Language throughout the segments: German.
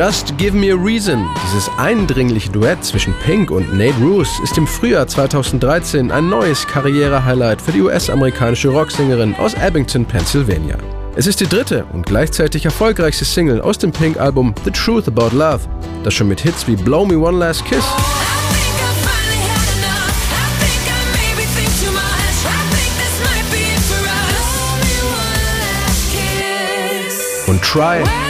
just Give Me a Reason, dieses eindringliche Duett zwischen Pink und Nate Roos, ist im Frühjahr 2013 ein neues Karriere-Highlight für die US-amerikanische Rocksängerin aus Abington, Pennsylvania. Es ist die dritte und gleichzeitig erfolgreichste Single aus dem Pink-Album The Truth About Love, das schon mit Hits wie Blow Me One Last Kiss try, try.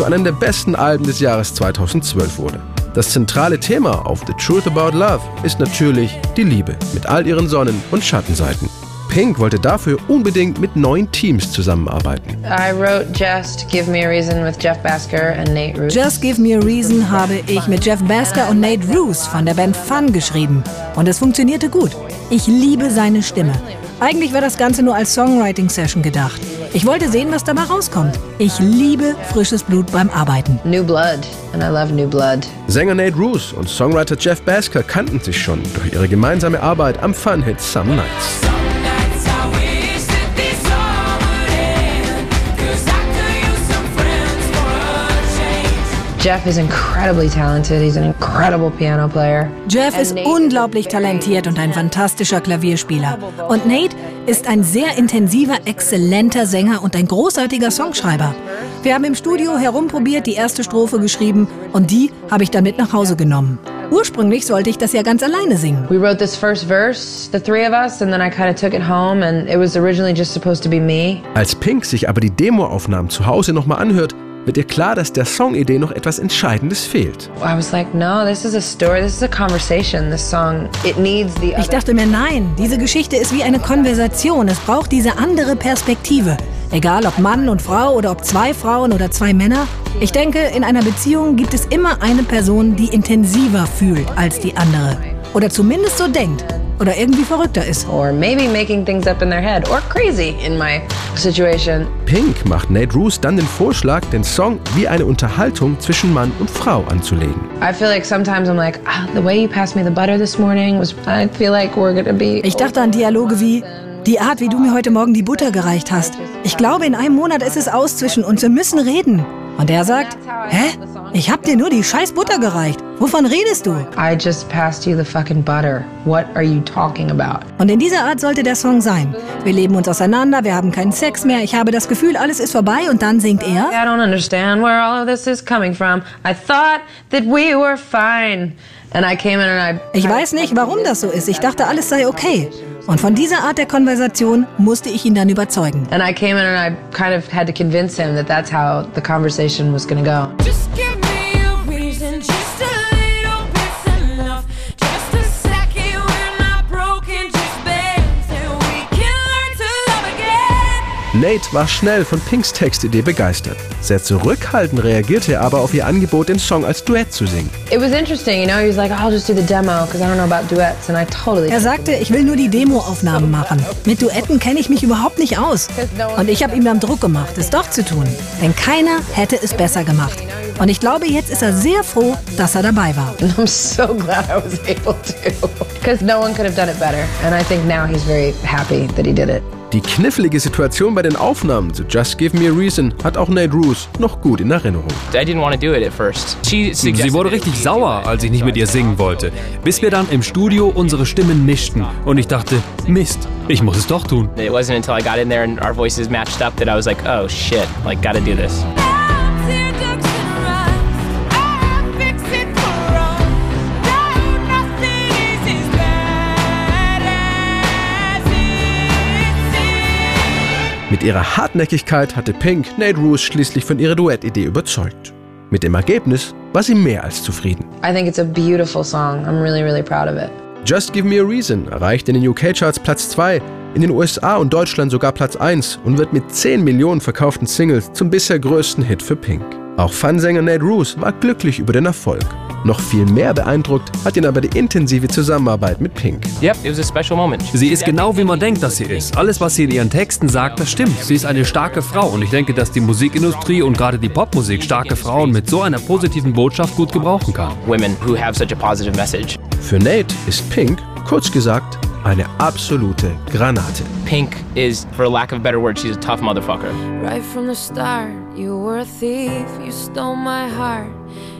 zu einem der besten Alben des Jahres 2012 wurde. Das zentrale Thema auf The Truth About Love ist natürlich die Liebe mit all ihren Sonnen- und Schattenseiten. Pink wollte dafür unbedingt mit neuen Teams zusammenarbeiten. I wrote Just Give Me a Reason with Jeff Basker and Nate Roos. Just Give Me a Reason habe ich mit Jeff Basker und Nate Roos von der Band Fun geschrieben. Und es funktionierte gut. Ich liebe seine Stimme. Eigentlich war das Ganze nur als Songwriting-Session gedacht. Ich wollte sehen, was dabei rauskommt. Ich liebe frisches Blut beim Arbeiten. New Blood, and I love New Blood. Sänger Nate Roos und Songwriter Jeff Basker kannten sich schon durch ihre gemeinsame Arbeit am Fun-Hit Some Nights. Some nights Jeff is incredibly talented. He's an incredible piano player. Jeff ist unglaublich talentiert und ein fantastischer Klavierspieler. Und Nate ist ein sehr intensiver, exzellenter Sänger und ein großartiger Songschreiber. Wir haben im Studio herumprobiert, die erste Strophe geschrieben und die habe ich dann mit nach Hause genommen. Ursprünglich sollte ich das ja ganz alleine singen. We wrote this first verse, the three of us, and then I kind of took it home, and it was originally just supposed to be me. Als Pink sich aber die Demoaufnahmen zu Hause nochmal anhört, wird ihr klar, dass der Songidee noch etwas Entscheidendes fehlt. I was like, no, this is a story. This is a conversation. This song, it needs the Ich dachte mir, nein, diese Geschichte ist wie eine Konversation. Es braucht diese andere Perspektive. Egal ob Mann und Frau oder ob zwei Frauen oder zwei Männer. Ich denke, in einer Beziehung gibt es immer eine Person, die intensiver fühlt als die andere. Oder zumindest so denkt. Oder irgendwie verrückter ist. or maybe making things up in their head, or crazy in my situation. Pink macht Nate Roos dann den Vorschlag, den Song wie eine Unterhaltung zwischen Mann und Frau anzulegen. I feel like sometimes I'm like, ah, the way you passed me the butter this morning was. I feel like we're gonna be. Ich dachte an Dialoge wie, die Art, wie du mir heute Morgen die Butter gereicht hast. Ich glaube, in einem Monat ist es aus zwischen uns. Wir müssen reden. Und er sagt, hä? Ich hab dir nur die scheiß Butter gereicht. Wovon redest du? I just passed you the fucking butter. What are you talking about? Und in dieser Art sollte der Song sein. Wir leben uns auseinander, wir haben keinen Sex mehr, ich habe das Gefühl, alles ist vorbei und dann singt er. I don't understand where all of this is coming from. I thought that we were fine. And I came in and I. Ich weiß nicht, warum das so ist. Ich dachte, alles sei okay. Und von dieser Art der Konversation musste ich ihn dann überzeugen. And I came in and I kind of had to convince him that that's how the conversation was gonna go. Nate war schnell von Pinks Textidee begeistert. Sehr zurückhaltend reagierte er aber auf ihr Angebot, den Song als Duett zu singen. It was interesting, you know. He was like, "I'll just do the demo because I don't know about duets," and I totally. Er sagte, ich will nur die Demoaufnahmen machen. Mit Duetten kenne ich mich überhaupt nicht aus. Und ich habe ihm dann Druck gemacht, es doch zu tun. Denn keiner hätte es besser gemacht. Und ich glaube, jetzt ist er sehr froh, dass er dabei war. I'm so glad I was able to, because no one could have done it better. And I think now he's very happy that he did it. Die knifflige Situation bei den Aufnahmen zu Just Give Me a Reason hat auch Nate Roos noch gut in Erinnerung. I didn't want to do it at first. She Sie wurde richtig sauer, als ich nicht mit ihr singen wollte, bis wir dann im Studio unsere Stimmen mischten und ich dachte, Mist, ich muss es doch tun. It wasn't until I got in there and our voices matched up that I was like, oh shit, like gotta do this. Mit ihrer Hartnäckigkeit hatte Pink Nate Roos schließlich von ihrer Duettidee überzeugt. Mit dem Ergebnis war sie mehr als zufrieden. I think it's a beautiful song. I'm really, really proud of it. Just Give Me a Reason erreicht in den UK-Charts Platz 2, in den USA und Deutschland sogar Platz 1 und wird mit 10 Millionen verkauften Singles zum bisher größten Hit für Pink. Auch Fansänger Nate Roos war glücklich über den Erfolg. Noch viel mehr beeindruckt hat ihn aber die intensive Zusammenarbeit mit Pink. Yep, it was a special moment. Sie ist genau wie man denkt, dass sie ist. Alles, was sie in ihren Texten sagt, das stimmt. Sie ist eine starke Frau und ich denke, dass die Musikindustrie und gerade die Popmusik starke Frauen mit so einer positiven Botschaft gut gebrauchen kann. Women who have such a positive message. Für Nate ist Pink, kurz gesagt, eine absolute Granate. Pink is, for lack of a better word, she's a tough motherfucker. Right from the start, you were a thief, you stole my heart,